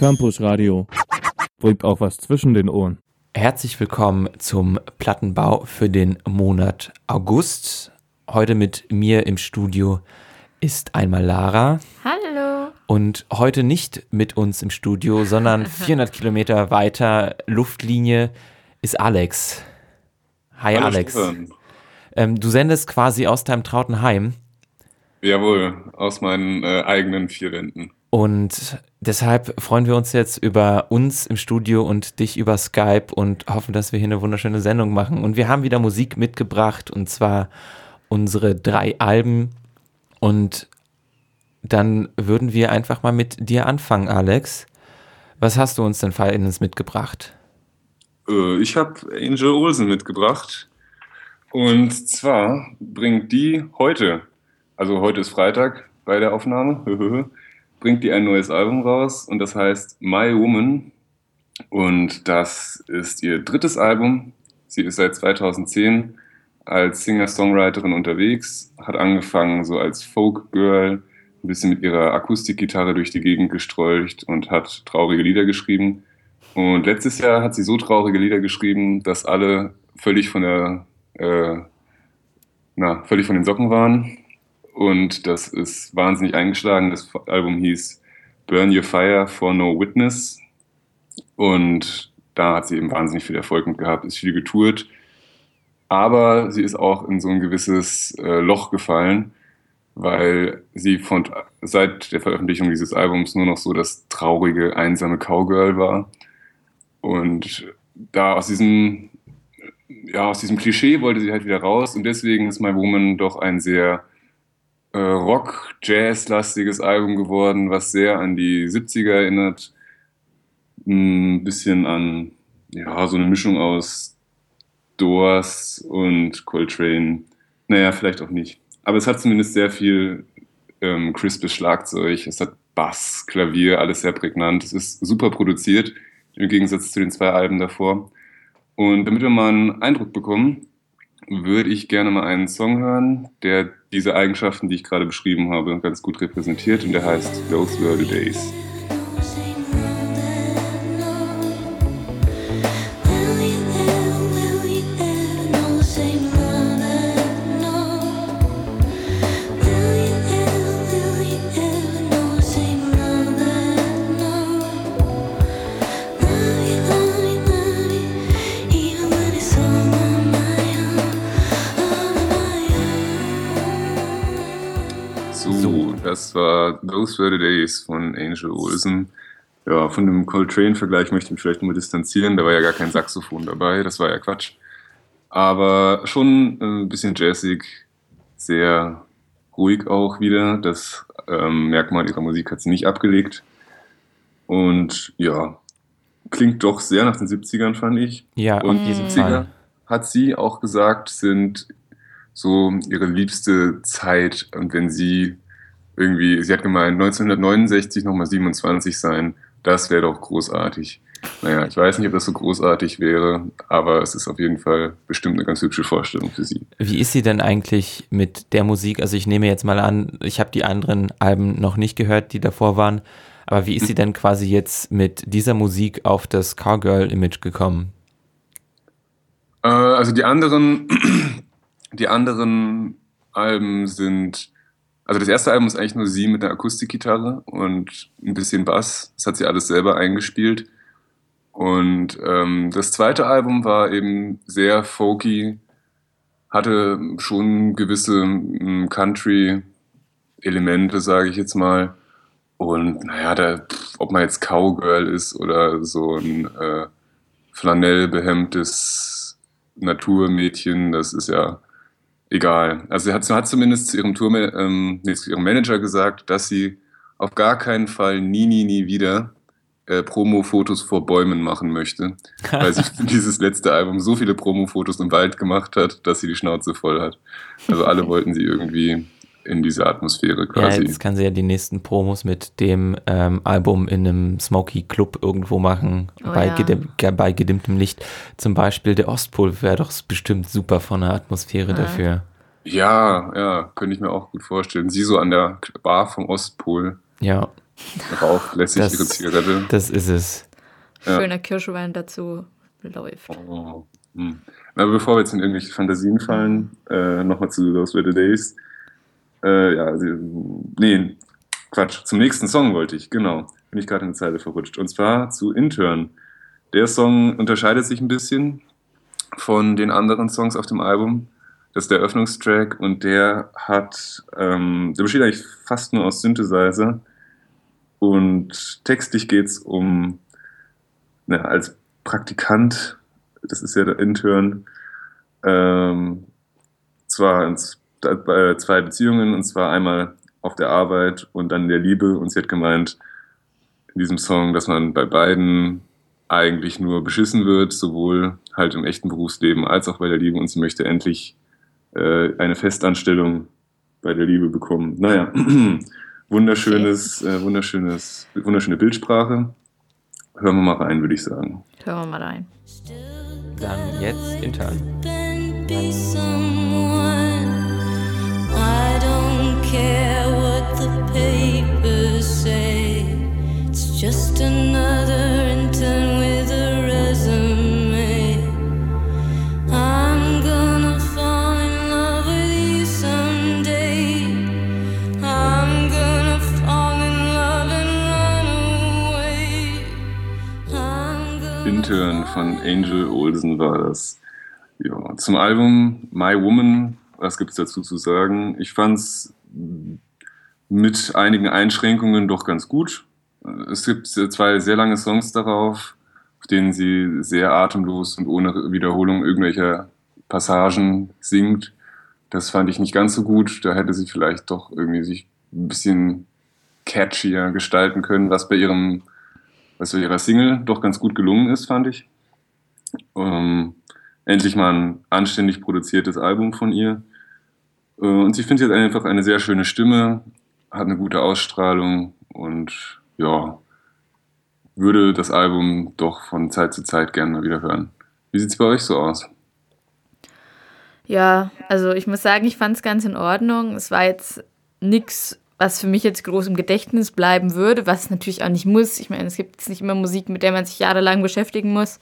Campus Radio. Bringt auch was zwischen den Ohren. Herzlich willkommen zum Plattenbau für den Monat August. Heute mit mir im Studio ist einmal Lara. Hallo. Und heute nicht mit uns im Studio, sondern 400 Kilometer weiter Luftlinie ist Alex. Hi Hallo, Alex. Ähm, du sendest quasi aus deinem trauten Heim Jawohl, aus meinen äh, eigenen vier Wänden. Und deshalb freuen wir uns jetzt über uns im Studio und dich über Skype und hoffen, dass wir hier eine wunderschöne Sendung machen. Und wir haben wieder Musik mitgebracht und zwar unsere drei Alben. Und dann würden wir einfach mal mit dir anfangen, Alex. Was hast du uns denn Feines mitgebracht? Äh, ich habe Angel Olsen mitgebracht. Und zwar bringt die heute, also heute ist Freitag bei der Aufnahme, bringt die ein neues Album raus und das heißt My Woman. Und das ist ihr drittes Album. Sie ist seit 2010 als Singer-Songwriterin unterwegs, hat angefangen so als Folk-Girl, ein bisschen mit ihrer Akustikgitarre durch die Gegend gestrolcht und hat traurige Lieder geschrieben. Und letztes Jahr hat sie so traurige Lieder geschrieben, dass alle völlig von der, äh, na, völlig von den Socken waren. Und das ist wahnsinnig eingeschlagen. Das Album hieß Burn Your Fire for No Witness. Und da hat sie eben wahnsinnig viel Erfolg mit gehabt, ist viel getourt. Aber sie ist auch in so ein gewisses äh, Loch gefallen, weil sie von, seit der Veröffentlichung dieses Albums nur noch so das traurige, einsame Cowgirl war. Und da aus diesem, ja, aus diesem Klischee wollte sie halt wieder raus und deswegen ist My Woman doch ein sehr äh, Rock-Jazz-lastiges Album geworden, was sehr an die 70er erinnert. Ein bisschen an, ja, so eine Mischung aus Doors und Coltrane. Naja, vielleicht auch nicht. Aber es hat zumindest sehr viel ähm, crispes Schlagzeug, es hat Bass, Klavier, alles sehr prägnant. Es ist super produziert, im Gegensatz zu den zwei Alben davor. Und damit wir mal einen Eindruck bekommen, würde ich gerne mal einen Song hören, der diese Eigenschaften, die ich gerade beschrieben habe, ganz gut repräsentiert. Und der heißt Those Were the Days. 30 Days von Angel Olsen. Ja, von dem Coltrane-Vergleich möchte ich mich vielleicht nur distanzieren. Da war ja gar kein Saxophon dabei, das war ja Quatsch. Aber schon äh, ein bisschen jazzig, sehr ruhig auch wieder. Das ähm, Merkmal ihrer Musik hat sie nicht abgelegt. Und ja, klingt doch sehr nach den 70ern, fand ich. Ja, und die 70er, Fall. hat sie auch gesagt, sind so ihre liebste Zeit. Und wenn sie irgendwie, sie hat gemeint, 1969 nochmal 27 sein, das wäre doch großartig. Naja, ich weiß nicht, ob das so großartig wäre, aber es ist auf jeden Fall bestimmt eine ganz hübsche Vorstellung für sie. Wie ist sie denn eigentlich mit der Musik? Also ich nehme jetzt mal an, ich habe die anderen Alben noch nicht gehört, die davor waren. Aber wie ist sie denn quasi jetzt mit dieser Musik auf das Cowgirl-Image gekommen? Äh, also die anderen, die anderen Alben sind, also das erste Album ist eigentlich nur sie mit einer Akustikgitarre und ein bisschen Bass. Das hat sie alles selber eingespielt. Und ähm, das zweite Album war eben sehr folky, hatte schon gewisse mm, Country-Elemente, sage ich jetzt mal. Und naja, da, ob man jetzt Cowgirl ist oder so ein äh, flanellbehemmtes Naturmädchen, das ist ja egal. Also sie hat, sie hat zumindest zu ihrem Tour, ähm, nee, zu ihrem Manager gesagt, dass sie auf gar keinen Fall nie, nie, nie wieder äh, Promo-Fotos vor Bäumen machen möchte, weil sie für dieses letzte Album so viele Promo-Fotos im Wald gemacht hat, dass sie die Schnauze voll hat. Also alle wollten sie irgendwie in diese Atmosphäre Ja, quasi. jetzt kann sie ja die nächsten Promos mit dem ähm, Album in einem Smoky Club irgendwo machen, Oh bei, ja. gedim ge- bei gedimmtem Licht. Zum Beispiel der Ostpol wäre doch bestimmt super von der Atmosphäre Ja. dafür. Ja, ja, könnte ich mir auch gut vorstellen. Sie so an der Bar vom Ostpol. Ja, raucht lässig Das- ihre Zigarette. Das ist es. Ja. Schöner Kirschwein dazu läuft. Oh. Hm. Aber bevor wir jetzt in irgendwelche Fantasien fallen, äh, nochmal zu Those Were the Days. Äh, ja, nee, Quatsch. Zum nächsten Song wollte ich, genau. Bin ich gerade in die Zeile verrutscht. Und zwar zu Intern. Der Song unterscheidet sich ein bisschen von den anderen Songs auf dem Album. Das ist der Eröffnungstrack und der hat, ähm, der besteht eigentlich fast nur aus Synthesizer. Und textlich geht es um, na, als Praktikant, das ist ja der Intern, ähm, zwar ins, zwei Beziehungen, und zwar einmal auf der Arbeit und dann in der Liebe. Und sie hat gemeint in diesem Song, dass man bei beiden eigentlich nur beschissen wird, sowohl halt im echten Berufsleben als auch bei der Liebe. Und sie möchte endlich äh, eine Festanstellung bei der Liebe bekommen. Naja, wunderschönes, äh, wunderschönes, wunderschöne Bildsprache. Hören wir mal rein, würde ich sagen. Hören wir mal rein. Dann jetzt intern. Von Angel Olsen war das. Ja, zum Album My Woman, was gibt es dazu zu sagen? Ich fand es mit einigen Einschränkungen doch ganz gut. Es gibt zwei sehr lange Songs darauf, auf denen sie sehr atemlos und ohne Wiederholung irgendwelcher Passagen singt. Das fand ich nicht ganz so gut. Da hätte sie vielleicht doch irgendwie sich ein bisschen catchier gestalten können, was bei ihrem was bei ihrer Single doch ganz gut gelungen ist, fand ich. Ähm, endlich mal ein anständig produziertes Album von ihr. Äh, und sie hat einfach eine sehr schöne Stimme, hat eine gute Ausstrahlung und ja, würde das Album doch von Zeit zu Zeit gerne mal wieder hören. Wie sieht es bei euch so aus? Ja, also ich muss sagen, ich fand es ganz in Ordnung. Es war jetzt nichts, was für mich jetzt groß im Gedächtnis bleiben würde, was natürlich auch nicht muss. Ich meine, es gibt jetzt nicht immer Musik, mit der man sich jahrelang beschäftigen muss.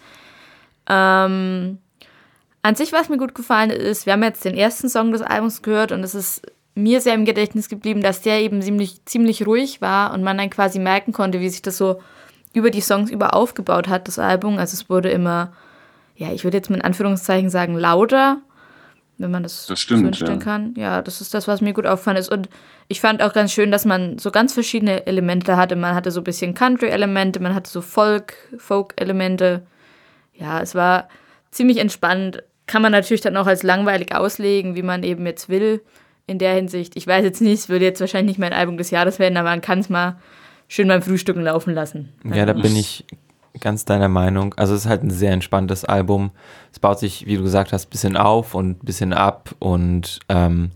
Ähm, an sich, was mir gut gefallen ist, wir haben jetzt den ersten Song des Albums gehört und es ist mir sehr im Gedächtnis geblieben, dass der eben ziemlich, ziemlich ruhig war und man dann quasi merken konnte, wie sich das so über die Songs über aufgebaut hat, das Album. Also es wurde immer, ja, ich würde jetzt mit Anführungszeichen sagen, lauter, wenn man das, Das stimmt, so ja. kann. Ja, das ist das, was mir gut auffallen ist. Und ich fand auch ganz schön, dass man so ganz verschiedene Elemente hatte. Man hatte so ein bisschen Country-Elemente, man hatte so Folk, Folk-Elemente. Ja, es war ziemlich entspannt. Kann man natürlich dann auch als langweilig auslegen, wie man eben jetzt will. In der Hinsicht. Ich weiß jetzt nicht, es würde jetzt wahrscheinlich nicht mein Album des Jahres werden, aber man kann es mal schön beim Frühstücken laufen lassen. Ja, da bin ich ganz deiner Meinung. Also es ist halt ein sehr entspanntes Album. Es baut sich, wie du gesagt hast, ein bisschen auf und ein bisschen ab und ähm,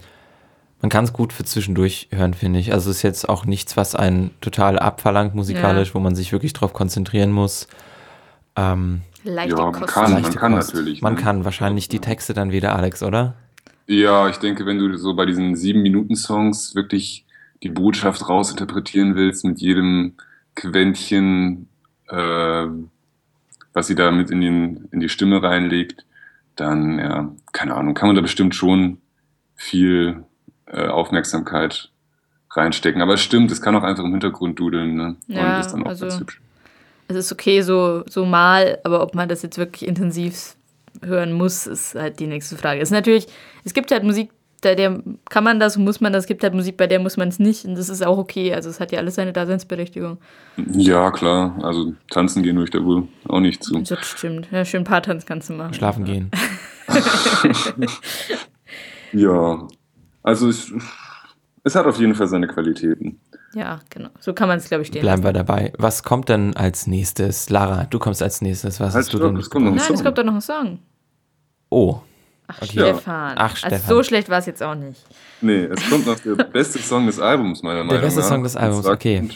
man kann es gut für zwischendurch hören, finde ich. Also es ist jetzt auch nichts, was einen total abverlangt musikalisch, Ja. wo man sich wirklich drauf konzentrieren muss. Ähm, Leichte Ja, man Kost. kann. leichte kann Kost. natürlich, Man ne? kann wahrscheinlich die Texte dann wieder, Alex, oder? Ja, ich denke, wenn du so bei diesen sieben Minuten Songs wirklich die Botschaft rausinterpretieren willst mit jedem Quäntchen, äh, was sie da mit in, den, in die Stimme reinlegt, dann, ja, keine Ahnung, kann man da bestimmt schon viel äh, Aufmerksamkeit reinstecken. Aber es stimmt, es kann auch einfach im Hintergrund dudeln, ne? Ja, Und ist dann auch also- ganz hübsch. Es ist okay, so, so mal, aber ob man das jetzt wirklich intensiv hören muss, ist halt die nächste Frage. Es ist natürlich, es gibt halt Musik, bei der kann man das, muss man das, es gibt halt Musik, bei der muss man es nicht und das ist auch okay. Also es hat ja alles seine Daseinsberechtigung. Ja, klar. Also tanzen gehen durch der wohl auch nicht zu. Das stimmt. Ja, schön Paartanz kannst du machen. Schlafen gehen. Ja, also es, es hat auf jeden Fall seine Qualitäten. Ja, genau. So kann man es, glaube ich, stehen Bleiben lassen. wir dabei. Was kommt denn als nächstes? Lara, du kommst als nächstes. Was hast du denn? es kommt noch ein Nein, es Song. kommt doch noch ein Song. Oh, Ach, Okay. Stefan. Ach, Also Stefan. so schlecht war es jetzt auch nicht. Nee, es kommt noch der beste Song des Albums, meiner Meinung nach. beste Song des Albums, okay.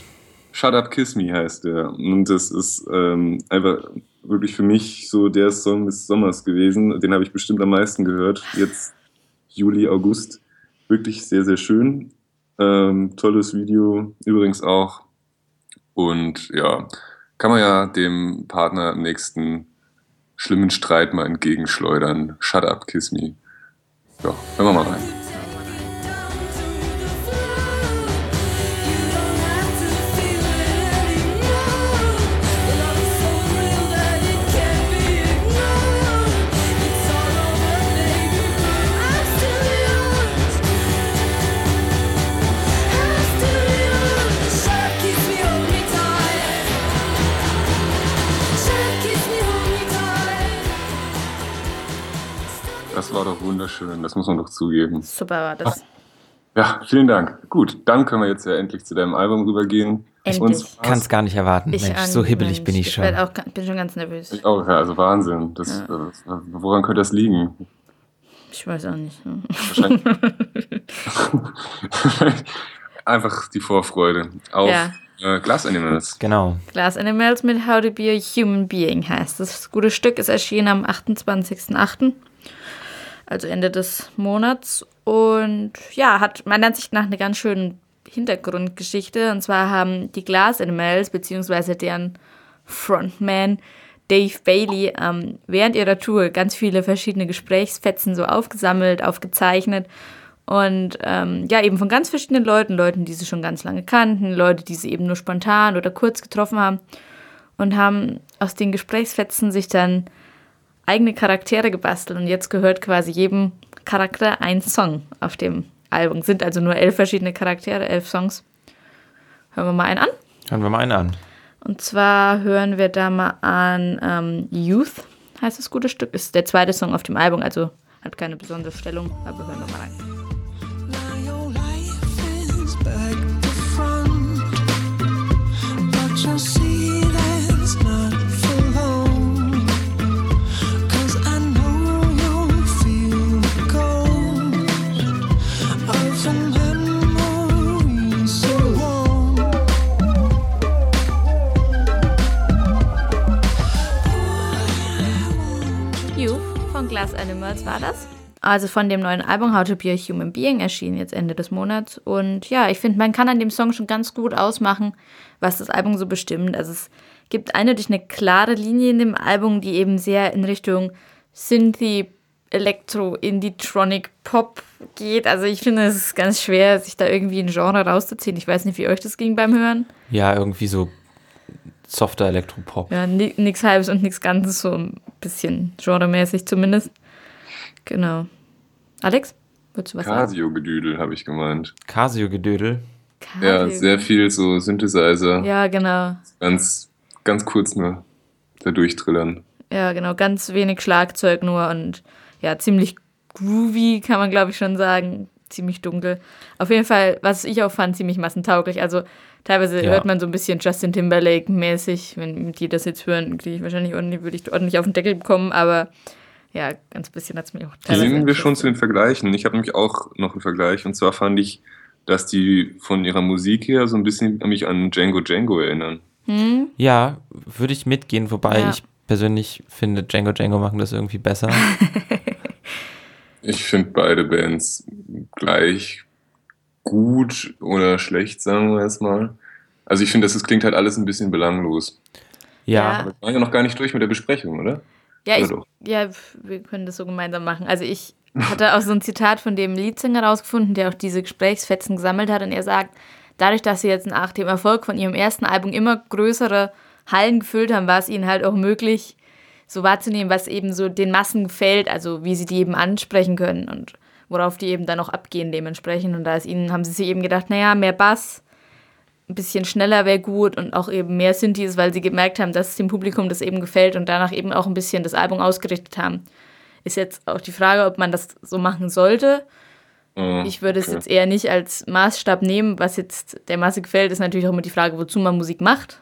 Shut Up Kiss Me heißt der. Und das ist ähm, einfach wirklich für mich so der Song des Sommers gewesen. Den habe ich bestimmt am meisten gehört. Jetzt Juli, August. Wirklich sehr, sehr schön. Ähm, tolles Video. Übrigens auch Und ja, kann man ja dem Partner im nächsten schlimmen Streit mal entgegenschleudern. Shut up, kiss me. Ja, hören wir mal rein. War doch wunderschön, das muss man doch zugeben. Super war das. Ja, vielen Dank. Gut, dann können wir jetzt ja endlich zu deinem Album rübergehen. Endlich. Und Kann es gar nicht erwaten. Ich Mensch, so hibbelig Mensch, bin ich schon. Auch, bin schon ganz nervös. ich auch, ja, also Wahnsinn. Das, das, woran könnte das liegen? Ich weiß auch nicht. Wahrscheinlich. Einfach die Vorfreude auf Ja. äh, Glass Animals. Genau. Glass Animals mit How to Be a Human Being heißt. Das gute Stück ist erschienen am 28.08., also Ende des Monats. Und ja, hat meiner Ansicht nach eine ganz schöne Hintergrundgeschichte. Und zwar haben die Glass Animals, beziehungsweise deren Frontman Dave Bailey, ähm, während ihrer Tour ganz viele verschiedene Gesprächsfetzen so aufgesammelt, aufgezeichnet. Und ähm, ja, eben von ganz verschiedenen Leuten, Leuten, die sie schon ganz lange kannten, Leute, die sie eben nur spontan oder kurz getroffen haben und haben aus den Gesprächsfetzen sich dann eigene Charaktere gebastelt. Und jetzt gehört quasi jedem Charakter ein Song auf dem Album. Sind also nur elf verschiedene Charaktere, elf Songs. Hören wir mal einen an. Hören wir mal einen an. Und zwar hören wir da mal an ähm, Youth, heißt das gute Stück. Ist der zweite Song auf dem Album, also hat keine besondere Stellung, aber hören wir mal rein. Von Glass Animals war das. Also von dem neuen Album How to Be a Human Being erschienen jetzt Ende des Monats. Und ja, ich finde, man kann an dem Song schon ganz gut ausmachen, was das Album so bestimmt. Also es gibt eindeutig eine klare Linie in dem Album, die eben sehr in Richtung Synthy, Elektro, Indie-Tronic, Pop geht. Also ich finde, es ist ganz schwer, sich da irgendwie ein Genre rauszuziehen. Ich weiß nicht, wie euch das ging beim Hören. Ja, irgendwie so softer Elektropop. Ja, ni nix Halbes und nix Ganzes, so ein bisschen genremäßig zumindest. Genau. Alex, würdest du was sagen? Casio-Gedüdel, habe ich gemeint. Casio-Gedödel. Ja, Casio. sehr viel so Synthesizer. Ja, genau. Ganz, ganz kurz nur da durchtrillern. Ja, genau. Ganz wenig Schlagzeug nur und ja, ziemlich groovy, kann man glaube ich schon sagen. Ziemlich dunkel. Auf jeden Fall, was ich auch fand, ziemlich massentauglich. Also teilweise Ja. hört man so ein bisschen Justin Timberlake-mäßig. Wenn die das jetzt hören, kriege ich wahrscheinlich ordentlich, würde ich ordentlich auf den Deckel bekommen, aber ja, ganz bisschen hat es mir auch teilweise. sind wir schon zu den Vergleichen? Ich habe nämlich auch noch einen Vergleich. Und zwar fand ich, dass die von ihrer Musik her so ein bisschen mich an Django Django erinnern. Hm? Ja, würde ich mitgehen, wobei Ja. ich persönlich finde, Django Django machen das irgendwie besser. Ich finde beide Bands gleich gut oder schlecht, sagen wir es mal. Also ich finde, das, das klingt halt alles ein bisschen belanglos. Ja, Ja. Aber wir waren ja noch gar nicht durch mit der Besprechung, oder? Ja, Oder ich, ja, wir können das so gemeinsam machen. Also ich hatte auch so ein Zitat von dem Leadsänger rausgefunden, der auch diese Gesprächsfetzen gesammelt hat und er sagt, dadurch, dass sie jetzt nach dem Erfolg von ihrem ersten Album immer größere Hallen gefüllt haben, war es ihnen halt auch möglich, so wahrzunehmen, was eben so den Massen gefällt, also wie sie die eben ansprechen können und worauf die eben dann auch abgehen dementsprechend. Und da ist ihnen, haben sie sich eben gedacht, naja, mehr Bass, ein bisschen schneller wäre gut und auch eben mehr Synthes, weil sie gemerkt haben, dass dem Publikum das eben gefällt und danach eben auch ein bisschen das Album ausgerichtet haben. Ist jetzt auch die Frage, ob man das so machen sollte. Oh, Ich würde es okay. jetzt eher nicht als Maßstab nehmen. Was jetzt der Masse gefällt, ist natürlich auch immer die Frage, wozu man Musik macht.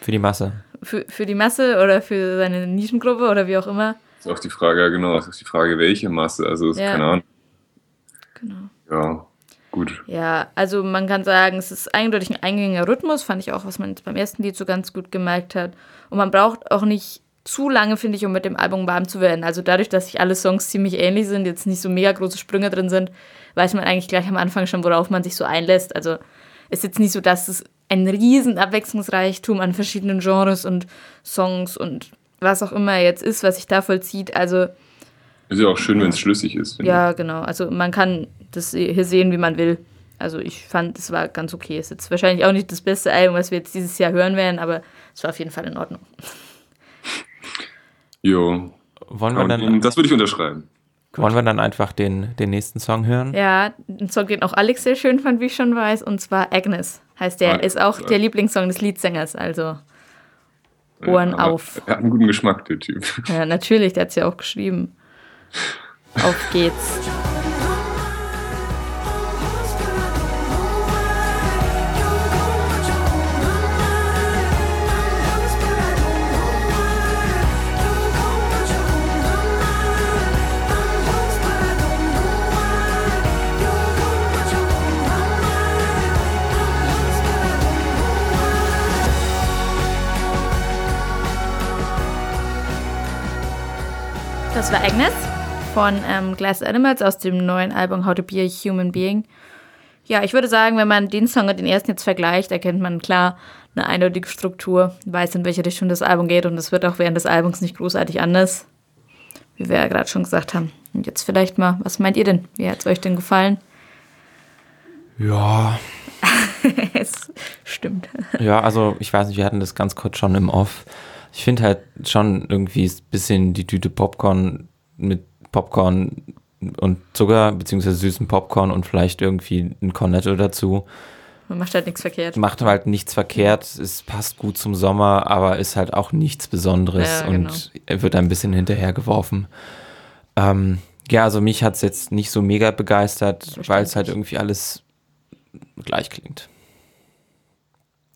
für die Masse. Für, für die Masse oder für seine Nischengruppe oder wie auch immer. ist auch die Frage, ja genau, ist auch die Frage, welche Masse. Also Ja. keine Ahnung. Genau. Ja, gut. Ja, also man kann sagen, es ist eindeutig ein eingängiger Rhythmus, fand ich auch, was man jetzt beim ersten Lied so ganz gut gemerkt hat. Und man braucht auch nicht zu lange, finde ich, um mit dem Album warm zu werden. Also dadurch, dass sich alle Songs ziemlich ähnlich sind, jetzt nicht so mega große Sprünge drin sind, weiß man eigentlich gleich am Anfang schon, worauf man sich so einlässt. Also ist jetzt nicht so, dass das ein riesen Abwechslungsreichtum an verschiedenen Genres und Songs und was auch immer jetzt ist, was sich da vollzieht. Also Ist ja auch schön, wenn es schlüssig ist. ja, genau. Also man kann das hier sehen, wie man will. Also ich fand, es war ganz okay. Ist jetzt wahrscheinlich auch nicht das beste Album, was wir jetzt dieses Jahr hören werden, aber es war auf jeden Fall in Ordnung. ich. Jo. Wollen wir dann, das würde ich unterschreiben. wollen wir dann einfach den, den nächsten Song hören? Ja, ein Song, den auch Alex sehr schön fand, wie ich schon weiß, und zwar Agnes heißt der. Ah, Ist auch ja. der Lieblingssong des Leadsängers, also Ohren Aber auf. Er hat einen guten Geschmack, der Typ. Ja, natürlich, der hat es ja auch geschrieben. Auf geht's. Das war Agnes von ähm, Glass Animals aus dem neuen Album How to Be a Human Being. Ja, ich würde sagen, wenn man den Song und den ersten jetzt vergleicht, erkennt man klar eine eindeutige Struktur, weiß, in welche Richtung das Album geht und es wird auch während des Albums nicht großartig anders, wie wir ja gerade schon gesagt haben. Und jetzt vielleicht mal, was meint ihr denn? Wie hat es euch denn gefallen? Ja, es stimmt. Ja, also ich weiß nicht, wir hatten das ganz kurz schon im Off. Ich finde halt schon irgendwie ein bisschen die Tüte Popcorn mit Popcorn und Zucker, beziehungsweise süßen Popcorn und vielleicht irgendwie ein Cornetto dazu. Man macht halt nichts verkehrt. Macht halt nichts verkehrt, es passt gut zum Sommer, aber ist halt auch nichts Besonderes Ja, genau. und wird ein bisschen hinterhergeworfen. Ähm, ja, also mich hat es jetzt nicht so mega begeistert, weil es halt irgendwie alles gleich klingt.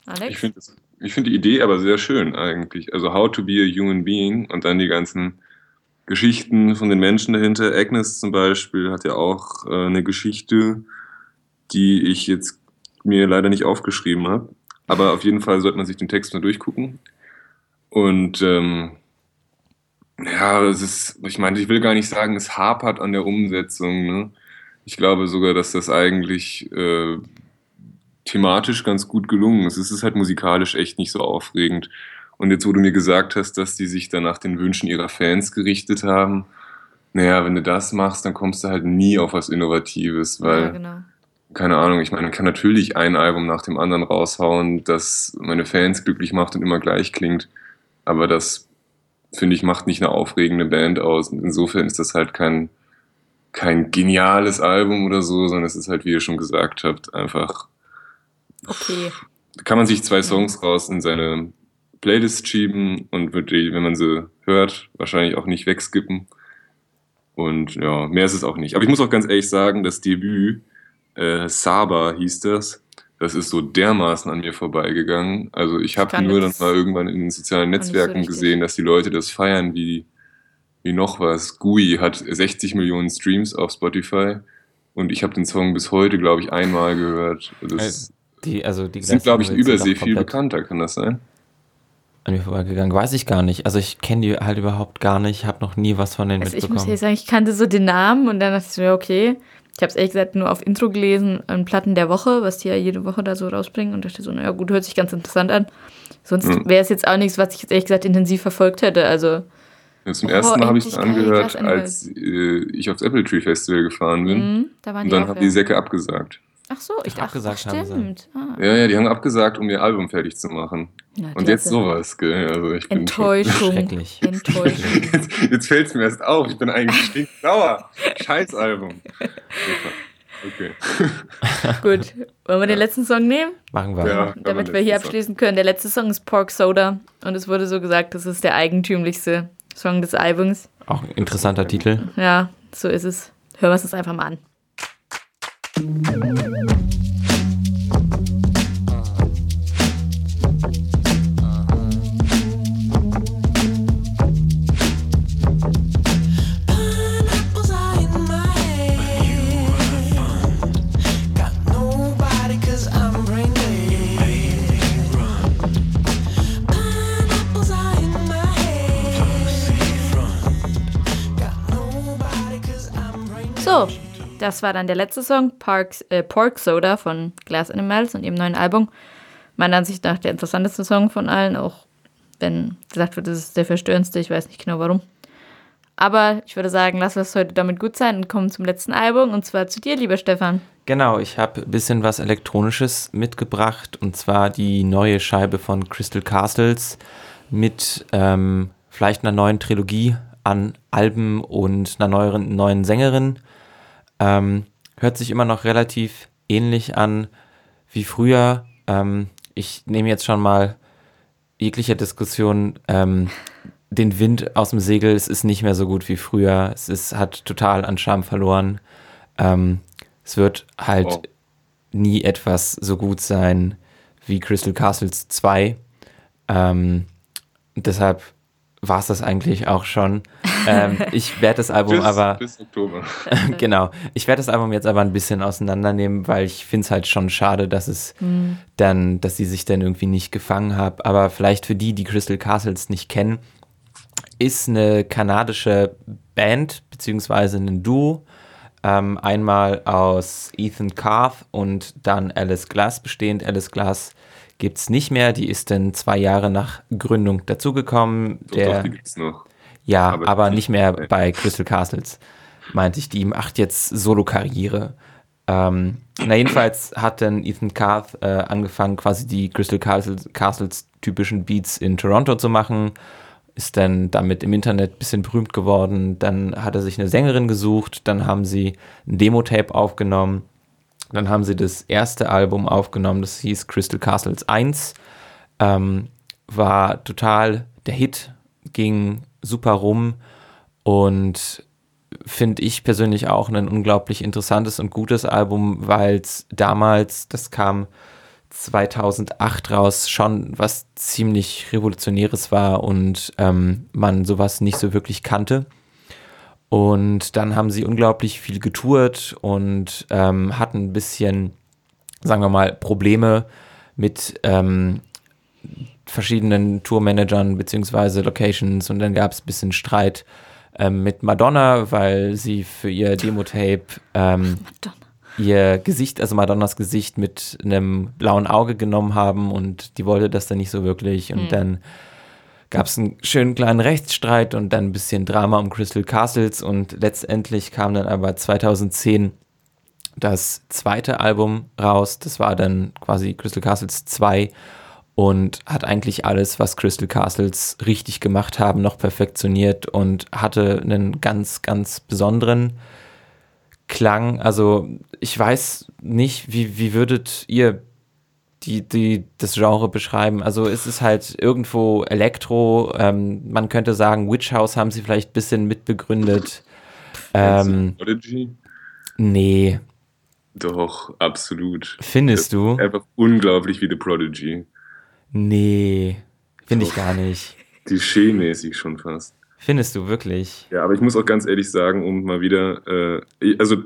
Alex? Ich finde find die Idee aber sehr schön eigentlich. Also How to be a Human Being und dann die ganzen Geschichten von den Menschen dahinter. Agnes zum Beispiel hat ja auch äh, eine Geschichte, die ich jetzt mir leider nicht aufgeschrieben habe. Aber auf jeden Fall sollte man sich den Text mal durchgucken. Und ähm, ja, es ist, ich meine, ich will gar nicht sagen, es hapert an der Umsetzung. Ne? Ich glaube sogar, dass das eigentlich äh, thematisch ganz gut gelungen ist. Es ist halt musikalisch echt nicht so aufregend. Und jetzt, wo du mir gesagt hast, dass die sich dann nach den Wünschen ihrer Fans gerichtet haben, naja, wenn du das machst, dann kommst du halt nie auf was Innovatives, weil, ja, genau. keine Ahnung, ich meine, man kann natürlich ein Album nach dem anderen raushauen, das meine Fans glücklich macht und immer gleich klingt, aber das, finde ich, macht nicht eine aufregende Band aus. Und insofern ist das halt kein, kein geniales Album oder so, sondern es ist halt, wie ihr schon gesagt habt, einfach Okay. kann man sich zwei Songs raus in seine Playlist schieben und wird die, wenn man sie hört, wahrscheinlich auch nicht wegskippen. Und ja, mehr ist es auch nicht. Aber ich muss auch ganz ehrlich sagen, das Debüt, äh, Saba hieß das, das ist so dermaßen an mir vorbeigegangen. Also ich habe nur dann mal irgendwann in den sozialen so Netzwerken richtig. gesehen, dass die Leute das feiern wie, wie noch was. GUI hat 60 Millionen Streams auf Spotify und ich habe den Song bis heute, glaube ich, einmal gehört. Das Die, also die sind, glaube ich, Übersee auch viel bekannter, kann das sein? An mir vorbeigegangen. Weiß ich gar nicht. Also ich kenne die halt überhaupt gar nicht, habe noch nie was von denen Also ich muss mitbekommen. ehrlich sagen, ich kannte so den Namen und dann dachte ich so, ja, okay. Ich habe es ehrlich gesagt nur auf Intro gelesen, an Platten der Woche, was die ja jede Woche da so rausbringen und dachte so, naja gut, hört sich ganz interessant an. Sonst Mhm. wäre es jetzt auch nichts, was ich jetzt ehrlich gesagt intensiv verfolgt hätte. Also, Ja, zum Oh, ersten Mal habe ich es angehört, als äh, ich aufs Apple Tree Festival gefahren bin. mh, da waren Und dann haben die ja. Säcke abgesagt. Ach so, ich Ach, dachte, abgesagt stimmt. Ah, Ja, ja, die haben abgesagt, um ihr Album fertig zu machen. na, Und jetzt sowas, gell? Also ich bin Enttäuschung. Schrecklich. Enttäuschung. Schon, jetzt jetzt fällt es mir erst auf. Ich bin eigentlich stinksauer. Scheiß Album. Okay. Gut. Wollen wir den letzten Song nehmen? Machen wir. Ja. Damit wir hier letzten Song. abschließen können. Der letzte Song ist Pork Soda und es wurde so gesagt, das ist der eigentümlichste Song des Albums. Auch ein interessanter Titel. Ja, so ist es. Hören wir es uns einfach mal an. Thank you. Das war dann der letzte Song, Parks, äh, Pork Soda von Glass Animals und ihrem neuen Album. meiner Ansicht nach der interessanteste Song von allen, auch wenn gesagt wird, das ist der verstörendste. Ich weiß nicht genau warum. Aber ich würde sagen, lass es heute damit gut sein und kommen zum letzten Album und zwar zu dir, lieber Stefan. Genau, ich habe ein bisschen was Elektronisches mitgebracht und zwar die neue Scheibe von Crystal Castles mit ähm, vielleicht einer neuen Trilogie an Alben und einer neueren, neuen Sängerin. Ähm, hört sich immer noch relativ ähnlich an wie früher. Ähm, ich nehme jetzt schon mal jegliche Diskussion ähm, den Wind aus dem Segel. Es ist nicht mehr so gut wie früher. Es ist, hat total an Charme verloren. Ähm, es wird halt Wow. nie etwas so gut sein wie Crystal Castles 2. Ähm, deshalb war es das eigentlich auch schon. Ähm, ich werde das Album Bis, aber bis Oktober. genau. Ich werde das Album jetzt aber ein bisschen auseinandernehmen, weil ich finde es halt schon schade, dass es dann, dass sie sich dann irgendwie nicht gefangen haben. Aber vielleicht für die, die Crystal Castles nicht kennen, ist eine kanadische Band beziehungsweise ein Duo. Ähm, einmal aus Ethan Carth und dann Alice Glass bestehend. Alice Glass gibt es nicht mehr. Die ist dann zwei Jahre nach Gründung dazugekommen. Doch, Der- doch, die gibt's noch. Ja, aber, Aber nicht mehr nee. bei Crystal Castles, meinte ich. Die macht jetzt Solo-Karriere. Ähm, na, jedenfalls hat dann Ethan Carth äh, angefangen, quasi die Crystal Castles, Castles typischen Beats in Toronto zu machen. Ist dann damit im Internet ein bisschen berühmt geworden. Dann hat er sich eine Sängerin gesucht. Dann haben sie ein Demo-Tape aufgenommen. Dann haben sie das erste Album aufgenommen, das hieß Crystal Castles 1. Ähm, war total der Hit, ging super rum und finde ich persönlich auch ein unglaublich interessantes und gutes Album, weil es damals, das kam 2008 raus, schon was ziemlich Revolutionäres war und ähm, man sowas nicht so wirklich kannte. Und dann haben sie unglaublich viel getourt und ähm, hatten ein bisschen, sagen wir mal, Probleme mit ähm, verschiedenen Tourmanagern beziehungsweise Locations und dann gab es ein bisschen Streit ähm, mit Madonna, weil sie für ihr Demo-Tape ähm, ihr Gesicht, also Madonnas Gesicht mit einem blauen Auge genommen haben und die wollte das dann nicht so wirklich und dann gab es einen schönen kleinen Rechtsstreit und dann ein bisschen Drama um Crystal Castles und letztendlich kam dann aber 2010 das zweite Album raus, das war dann quasi Crystal Castles 2 und hat eigentlich alles, was Crystal Castles richtig gemacht haben, noch perfektioniert und hatte einen ganz, ganz besonderen Klang. Also ich weiß nicht, wie, wie würdet ihr die, die, das Genre beschreiben? Also es ist halt irgendwo Elektro, ähm, man könnte sagen, Witch House haben sie vielleicht ein bisschen mitbegründet. Ähm, Prodigy? nee, Doch, absolut. findest du? Einfach unglaublich wie The Prodigy. Nee, finde ich Doch. gar nicht. Klischee-mäßig schon fast. Findest du wirklich? Ja, aber ich muss auch ganz ehrlich sagen, um mal wieder, äh, also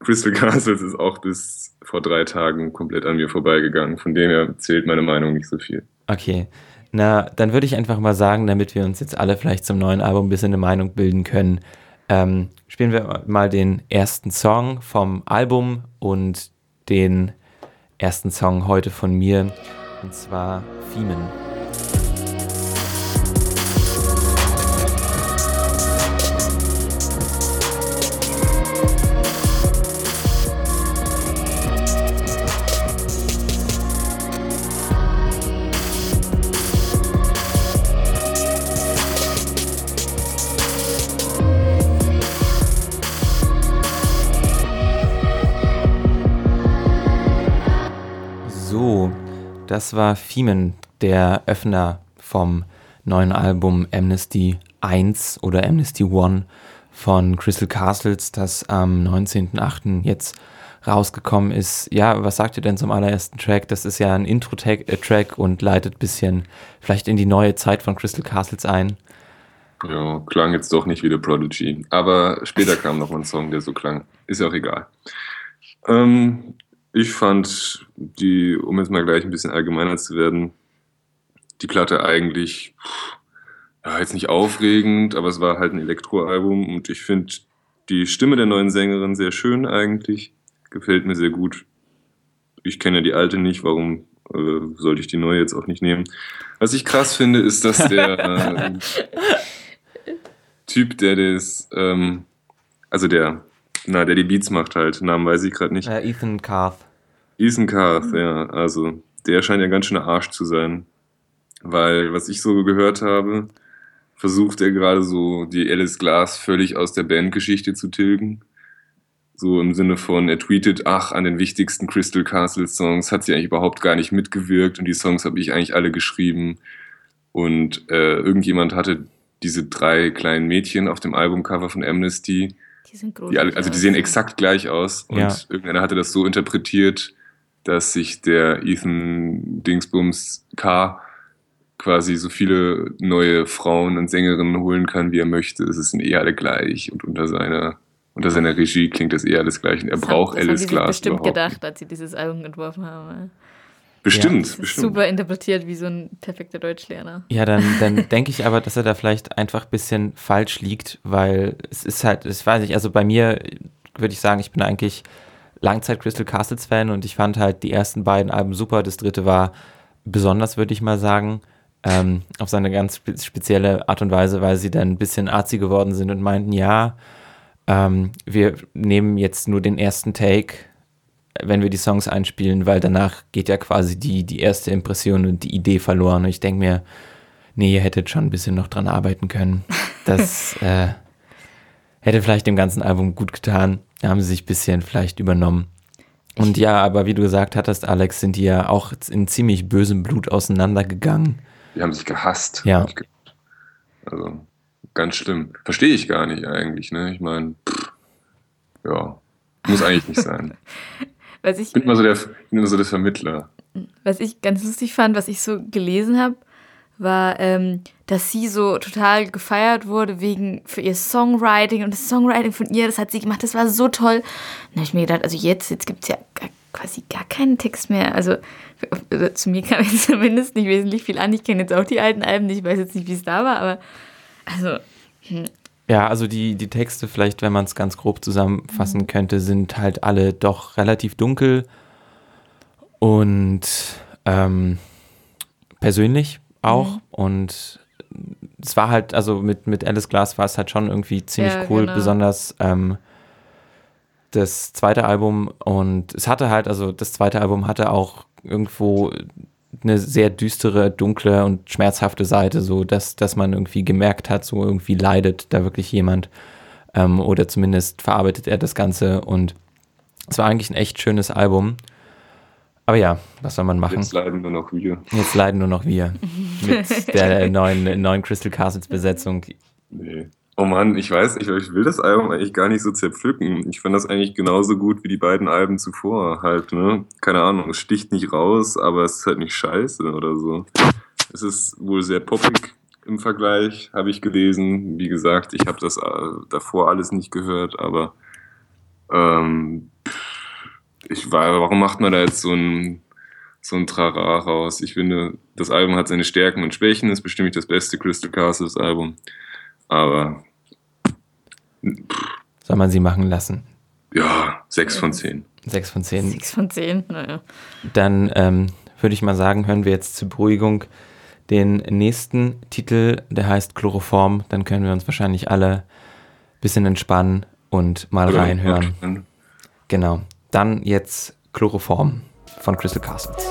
Crystal Castles ist auch bis vor drei Tagen komplett an mir vorbeigegangen. Von dem her zählt meine Meinung nicht so viel. Okay. Na, dann würde ich einfach mal sagen, damit wir uns jetzt alle vielleicht zum neuen Album ein bisschen eine Meinung bilden können, ähm, spielen wir mal den ersten Song vom Album und den ersten Song heute von mir, und zwar Fiemen. Das war Fiemen, der Öffner vom neuen Album Amnesty 1 oder Amnesty 1 von Crystal Castles, das am 19.08. jetzt rausgekommen ist. Ja, was sagt ihr denn zum allerersten Track? Das ist ja ein Intro-Track und leitet ein bisschen vielleicht in die neue Zeit von Crystal Castles ein. Ja, klang jetzt doch nicht wie The Prodigy. Aber später kam noch ein Song, der so klang. Ist ja auch egal. Ähm, ich fand die, um jetzt mal gleich ein bisschen allgemeiner zu werden, die Platte eigentlich, ja, jetzt nicht aufregend, aber es war halt ein Elektroalbum und ich finde die Stimme der neuen Sängerin sehr schön eigentlich. Gefällt mir sehr gut. Ich kenne die alte nicht, warum äh, sollte ich die neue jetzt auch nicht nehmen. Was ich krass finde, ist, dass der äh, Typ, der das, ähm, also der, na, der die Beats macht halt, Namen weiß ich gerade nicht. Äh, Ethan Carth. Ethan Carth, ja, also der scheint ja ganz schön Arsch zu sein. Weil, was ich so gehört habe, versucht er gerade so die Alice Glass völlig aus der Bandgeschichte zu tilgen. So im Sinne von, er tweetet, ach, an den wichtigsten Crystal Castle Songs hat sie eigentlich überhaupt gar nicht mitgewirkt und die Songs habe ich eigentlich alle geschrieben. Und äh, irgendjemand hatte diese drei kleinen Mädchen auf dem Albumcover von Amnesty, Die sind groß. die alle, also die sehen exakt gleich aus und Ja. irgendeiner hatte das so interpretiert, dass sich der Ethan Dingsbums K quasi so viele neue Frauen und Sängerinnen holen kann, wie er möchte. Es sind eh alle gleich und unter seiner unter seiner Regie klingt das eh alles gleich. Und er Das braucht haben, das Alice haben die Glass bestimmt überhaupt gedacht, als sie dieses Album entworfen haben. Bestimmt, Das ist bestimmt. super interpretiert wie so ein perfekter Deutschlehrer. Ja, dann, dann denke ich aber, dass er da vielleicht einfach ein bisschen falsch liegt, weil es ist halt, ich weiß nicht, also bei mir würde ich sagen, ich bin eigentlich Langzeit Crystal Castles Fan und ich fand halt die ersten beiden Alben super. Das dritte war besonders, würde ich mal sagen, ähm, auf seine ganz spe spezielle Art und Weise, weil sie dann ein bisschen arzi geworden sind und meinten, ja, ähm, wir nehmen jetzt nur den ersten Take, wenn wir die Songs einspielen, weil danach geht ja quasi die, die erste Impression und die Idee verloren. Und ich denke mir, nee, ihr hättet schon ein bisschen noch dran arbeiten können. Das äh, hätte vielleicht dem ganzen Album gut getan. Da haben sie sich ein bisschen vielleicht übernommen. Und ja, aber wie du gesagt hattest, Alex, sind die ja auch in ziemlich bösem Blut auseinandergegangen. Die haben sich gehasst. Ja. Also, ganz schlimm. Verstehe ich gar nicht eigentlich, ne? Ich meine, ja, muss eigentlich nicht sein. Was ich, Ich bin immer so der, immer so der Vermittler. was ich ganz lustig fand, was ich so gelesen habe, war, ähm, dass sie so total gefeiert wurde wegen für ihr Songwriting und das Songwriting von ihr, das hat sie gemacht, das war so toll. Und da habe ich mir gedacht, also jetzt, jetzt gibt es ja gar, quasi gar keinen Text mehr. Also also zu mir kam jetzt zumindest nicht wesentlich viel an. Ich kenne jetzt auch die alten Alben, ich weiß jetzt nicht, wie es da war, aber also Ja, also die, die Texte, vielleicht, wenn man es ganz grob zusammenfassen könnte, sind halt alle doch relativ dunkel und ähm, persönlich auch. Und es war halt, also mit, mit Alice Glass war es halt schon irgendwie ziemlich Ja, cool, genau. besonders ähm, das zweite Album. Und es hatte halt, also das zweite Album hatte auch irgendwo eine sehr düstere, dunkle und schmerzhafte Seite, so dass, dass man irgendwie gemerkt hat, so irgendwie leidet da wirklich jemand. Ähm, oder zumindest verarbeitet er das Ganze und es war eigentlich ein echt schönes Album. Aber ja, was soll man machen? Jetzt leiden nur noch wir. Jetzt leiden nur noch wir mit der neuen, neuen Crystal Castles Besetzung. Nee. Oh Mann, ich weiß nicht, ich will das Album eigentlich gar nicht so zerpflücken. Ich fand das eigentlich genauso gut wie die beiden Alben zuvor halt, ne? Keine Ahnung, es sticht nicht raus, aber es ist halt nicht scheiße oder so. Es ist wohl sehr poppig im Vergleich, habe ich gelesen. Wie gesagt, ich habe das äh, davor alles nicht gehört, aber ähm, ich war, warum macht man da jetzt so ein so ein Trara raus? Ich finde, das Album hat seine Stärken und Schwächen, ist bestimmt nicht das beste Crystal Castles Album. Aber Soll man sie machen lassen? ja, sechs von zehn. Sechs von zehn. sechs von zehn. Naja. Dann ähm, würde ich mal sagen, hören wir jetzt zur Beruhigung den nächsten Titel, der heißt Chloroform. Dann können wir uns wahrscheinlich alle ein bisschen entspannen und mal Oder- reinhören. Genau. Dann jetzt Chloroform von Crystal Castles.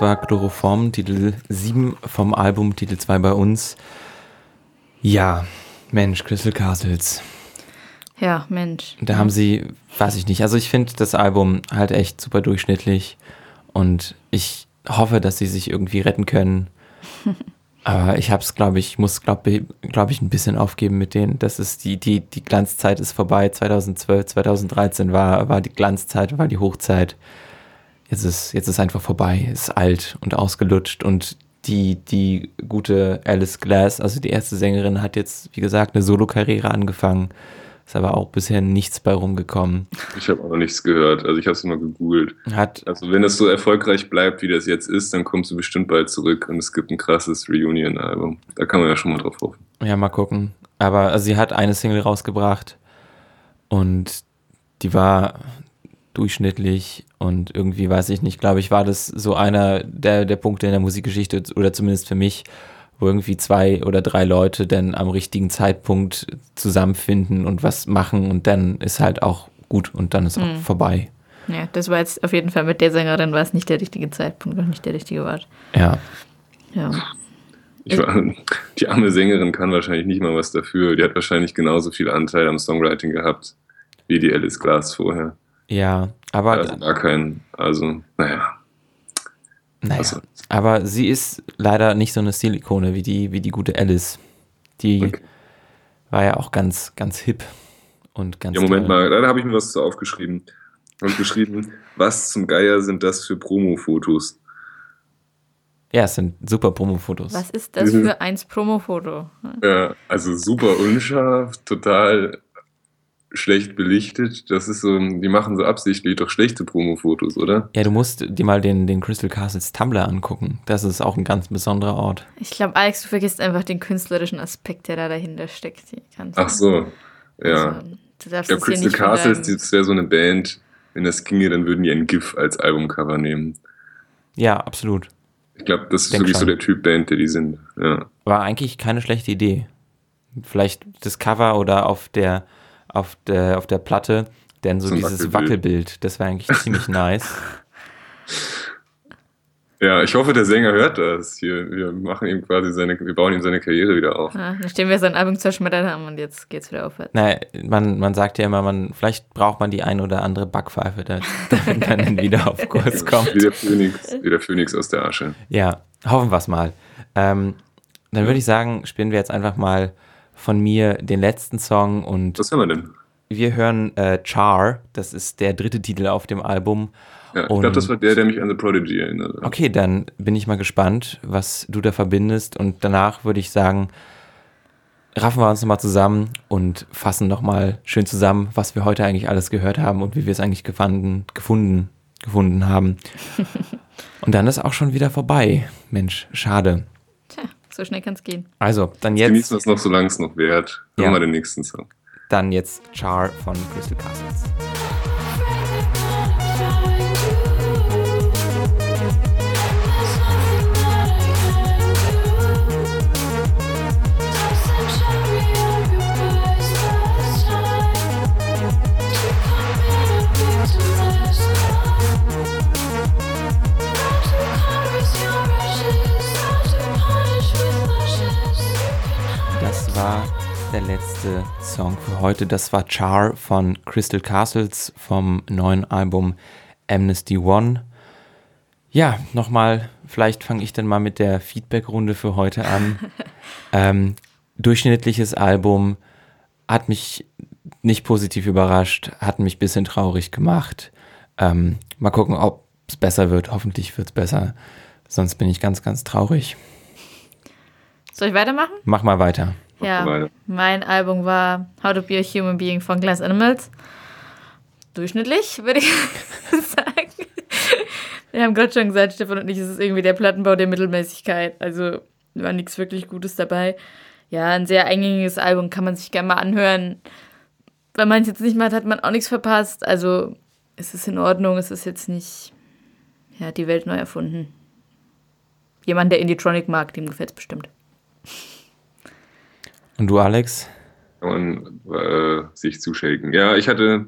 Das war Chloroform, Titel 7 vom Album, Titel 2 bei uns. Ja, Mensch, Crystal Castles. Ja, Mensch. Da haben sie, weiß ich nicht, also ich finde das Album halt echt super durchschnittlich und ich hoffe, dass sie sich irgendwie retten können. Aber ich habe es, glaube ich, muss, glaube glaub ich, ein bisschen aufgeben mit denen. Das ist die, die, die Glanzzeit ist vorbei. 2012, 2013 war, war die Glanzzeit, war die Hochzeit. Jetzt ist, jetzt ist einfach vorbei, ist alt und ausgelutscht und die, die gute Alice Glass, also die erste Sängerin, hat jetzt, wie gesagt, eine Solokarriere angefangen. Ist aber auch bisher nichts bei rumgekommen. Ich habe auch noch nichts gehört. Also ich habe es mal gegoogelt. Hat, Also wenn das so erfolgreich bleibt, wie das jetzt ist, dann kommst du bestimmt bald zurück und es gibt ein krasses Reunion-Album. Da kann man ja schon mal drauf hoffen. ja, mal gucken. Aber also sie hat eine Single rausgebracht und die war durchschnittlich und irgendwie weiß ich nicht, glaube ich, war das so einer der, der Punkte in der Musikgeschichte oder zumindest für mich, wo irgendwie zwei oder drei Leute dann am richtigen Zeitpunkt zusammenfinden und was machen und dann ist halt auch gut und dann ist auch vorbei. Ja, das war jetzt auf jeden Fall mit der Sängerin war es nicht der richtige Zeitpunkt und nicht der richtige Ort. Ja, Ja. Ich war, die arme Sängerin kann wahrscheinlich nicht mal was dafür. Die hat wahrscheinlich genauso viel Anteil am Songwriting gehabt wie die Alice Glass vorher. Ja, aber Also gar keinen. Also, naja. Naja, Also- aber sie ist leider nicht so eine Stilikone wie die, wie die gute Alice. Die Okay. war ja auch ganz, ganz hip und ganz Ja, Moment toll. mal, da habe ich mir was zu aufgeschrieben. Und geschrieben, was zum Geier sind das für Promo-Fotos? Ja, es sind super Promo-Fotos. Was ist das für eins Promo-Foto? Ja, also super unscharf, total schlecht belichtet. Das ist so, die machen so absichtlich doch schlechte Promo-Fotos, oder? Ja, du musst dir mal den, den Crystal Castles Tumblr angucken. Das ist auch ein ganz besonderer Ort. Ich glaube, Alex, du vergisst einfach den künstlerischen Aspekt, der da dahinter steckt. Ach so, ja. Also, du darfst Ich glaube, es hier Crystal Castles, das wäre so eine Band, wenn das ginge, dann würden die ein GIF als Albumcover nehmen. Ja, absolut. Ich glaube, das ist Denk wirklich so der Typ Band, der die sind. Ja. War eigentlich keine schlechte Idee. Vielleicht das Cover oder auf der, auf der, auf der Platte, denn so, So dieses Wackelbild. Wackelbild, das wäre eigentlich ziemlich nice. ja, ich hoffe, der Sänger hört das. Hier, wir machen ihm quasi seine, wir bauen ihm seine Karriere wieder auf. Ah, nachdem wir sein Album zerschmettert haben und jetzt geht's wieder aufwärts. Na, man, man sagt ja immer, man, vielleicht braucht man die ein oder andere Backpfeife, da- damit man dann wieder auf Kurs kommt. Wie der Phönix, wie der Phönix aus der Asche. Ja, hoffen wir es mal. Ähm, dann würde ich sagen, spielen wir jetzt einfach mal von mir den letzten Song und Was haben wir denn? wir hören äh, Char, das ist der dritte Titel auf dem Album. Ja, ich glaube, das war der, der mich an The Prodigy erinnert. Okay, dann bin ich mal gespannt, was du da verbindest und danach würde ich sagen, raffen wir uns nochmal zusammen und fassen nochmal schön zusammen, was wir heute eigentlich alles gehört haben und wie wir es eigentlich gefunden, gefunden, gefunden haben. Und dann ist auch schon wieder vorbei. Mensch, schade. So schnell kann's gehen. Also, dann Genießen jetzt, wir es noch, solange es noch währt. Hören Ja. wir den nächsten Song. dann jetzt Char von Crystal Castles. War der letzte Song für heute. Das war Char von Crystal Castles vom neuen Album Amnesty One. Ja, nochmal, vielleicht fange ich dann mal mit der Feedback-Runde für heute an. ähm, durchschnittliches Album hat mich nicht positiv überrascht, hat mich ein bisschen traurig gemacht. Ähm, mal gucken, ob es besser wird. Hoffentlich wird es besser. Sonst bin ich ganz, ganz traurig. Soll ich weitermachen? Mach mal weiter. Ja, mein Album war How to Be a Human Being von Glass Animals. Durchschnittlich, würde ich sagen. Wir haben gerade schon gesagt, Stefan und ich, es ist irgendwie der Plattenbau der Mittelmäßigkeit. Also war nichts wirklich Gutes dabei. Ja, ein sehr eingängiges Album kann man sich gerne mal anhören. Wenn man es jetzt nicht macht, hat man auch nichts verpasst. Also es ist in Ordnung, es ist jetzt nicht ja, die Welt neu erfunden. Jemand, der Indie-Tronic mag, dem gefällt es bestimmt. Und du, Alex? Kann man äh, sich zuschicken. Ja, ich hatte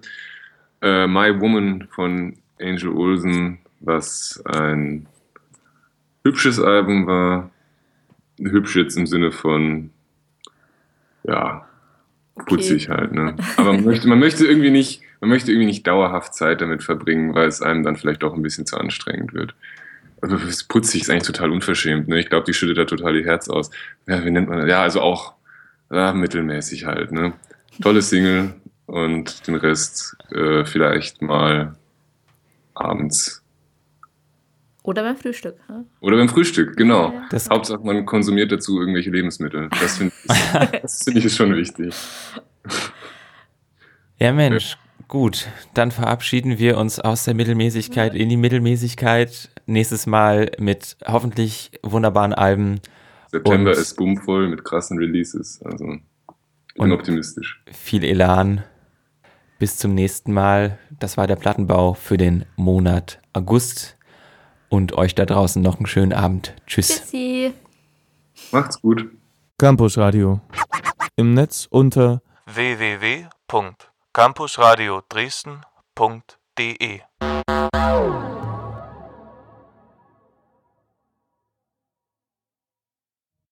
äh, My Woman von Angel Olsen, was ein hübsches Album war. Hübsch jetzt im Sinne von, ja, putzig halt, ne? Aber man möchte, man möchte irgendwie nicht, man möchte irgendwie nicht dauerhaft Zeit damit verbringen, weil es einem dann vielleicht auch ein bisschen zu anstrengend wird. Also putzig ist eigentlich total unverschämt, ne? Ich glaube, die schüttet da total ihr Herz aus. Ja, wie nennt man das? Ja, also auch ja, mittelmäßig halt, ne? Tolle Single und den Rest äh, vielleicht mal abends Oder beim Frühstück. Ja? Oder beim Frühstück, genau. Das- Hauptsache, man konsumiert dazu irgendwelche Lebensmittel. Das finde finde ich ist schon wichtig. Ja, Mensch, gut. Dann verabschieden wir uns aus der Mittelmäßigkeit in die Mittelmäßigkeit. Nächstes Mal mit hoffentlich wunderbaren Alben. September Und- ist boomvoll mit krassen Releases. Also ich bin Und- optimistisch. Viel Elan. Bis zum nächsten Mal. Das war der Plattenbau für den Monat August. Und euch da draußen noch einen schönen Abend. Tschüss. Tschüssi. Macht's gut. Campus Radio. Im Netz unter www.campusradio Dresden.de